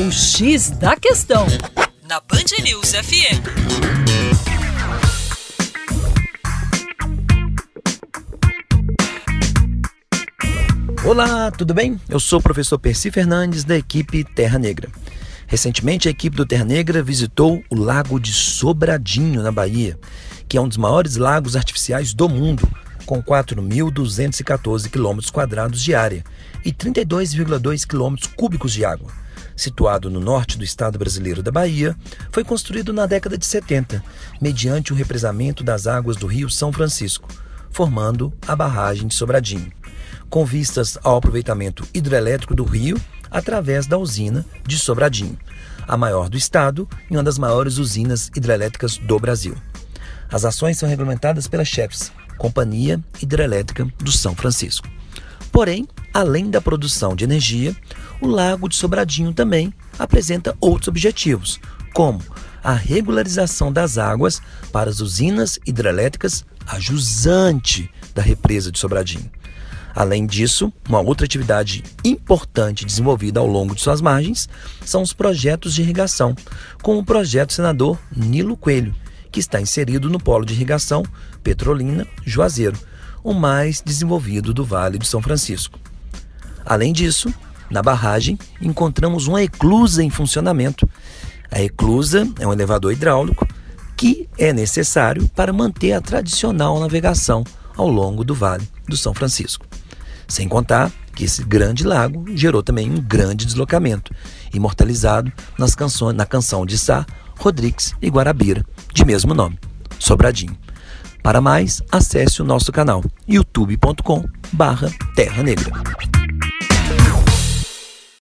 O X da Questão, na Band News FM. Olá, tudo bem? Eu sou o professor Percy Fernandes, da equipe Terra Negra. Recentemente, a equipe do Terra Negra visitou o Lago de Sobradinho, na Bahia, que é um dos maiores lagos artificiais do mundo, com 4.214 km de área e 32,2 km cúbicos de água. Situado no norte do estado brasileiro da Bahia, foi construído na década de 70, mediante o represamento das águas do rio São Francisco, formando a barragem de Sobradinho, com vistas ao aproveitamento hidrelétrico do rio através da usina de Sobradinho, a maior do estado e uma das maiores usinas hidrelétricas do Brasil. As ações são regulamentadas pela CHEPS, Companhia Hidrelétrica do São Francisco. Porém, além da produção de energia, o Lago de Sobradinho também apresenta outros objetivos, como a regularização das águas para as usinas hidrelétricas a jusante da represa de Sobradinho. Além disso, uma outra atividade importante desenvolvida ao longo de suas margens são os projetos de irrigação, como o projeto senador Nilo Coelho, que está inserido no polo de irrigação Petrolina Juazeiro, o mais desenvolvido do Vale do São Francisco. Além disso, na barragem encontramos uma eclusa em funcionamento. A eclusa é um elevador hidráulico que é necessário para manter a tradicional navegação ao longo do Vale do São Francisco. Sem contar que esse grande lago gerou também um grande deslocamento, imortalizado nas canções, na canção de Sá, Rodrigues e Guarabira, de mesmo nome, Sobradinho. Para mais, acesse o nosso canal youtube.com/terra negra.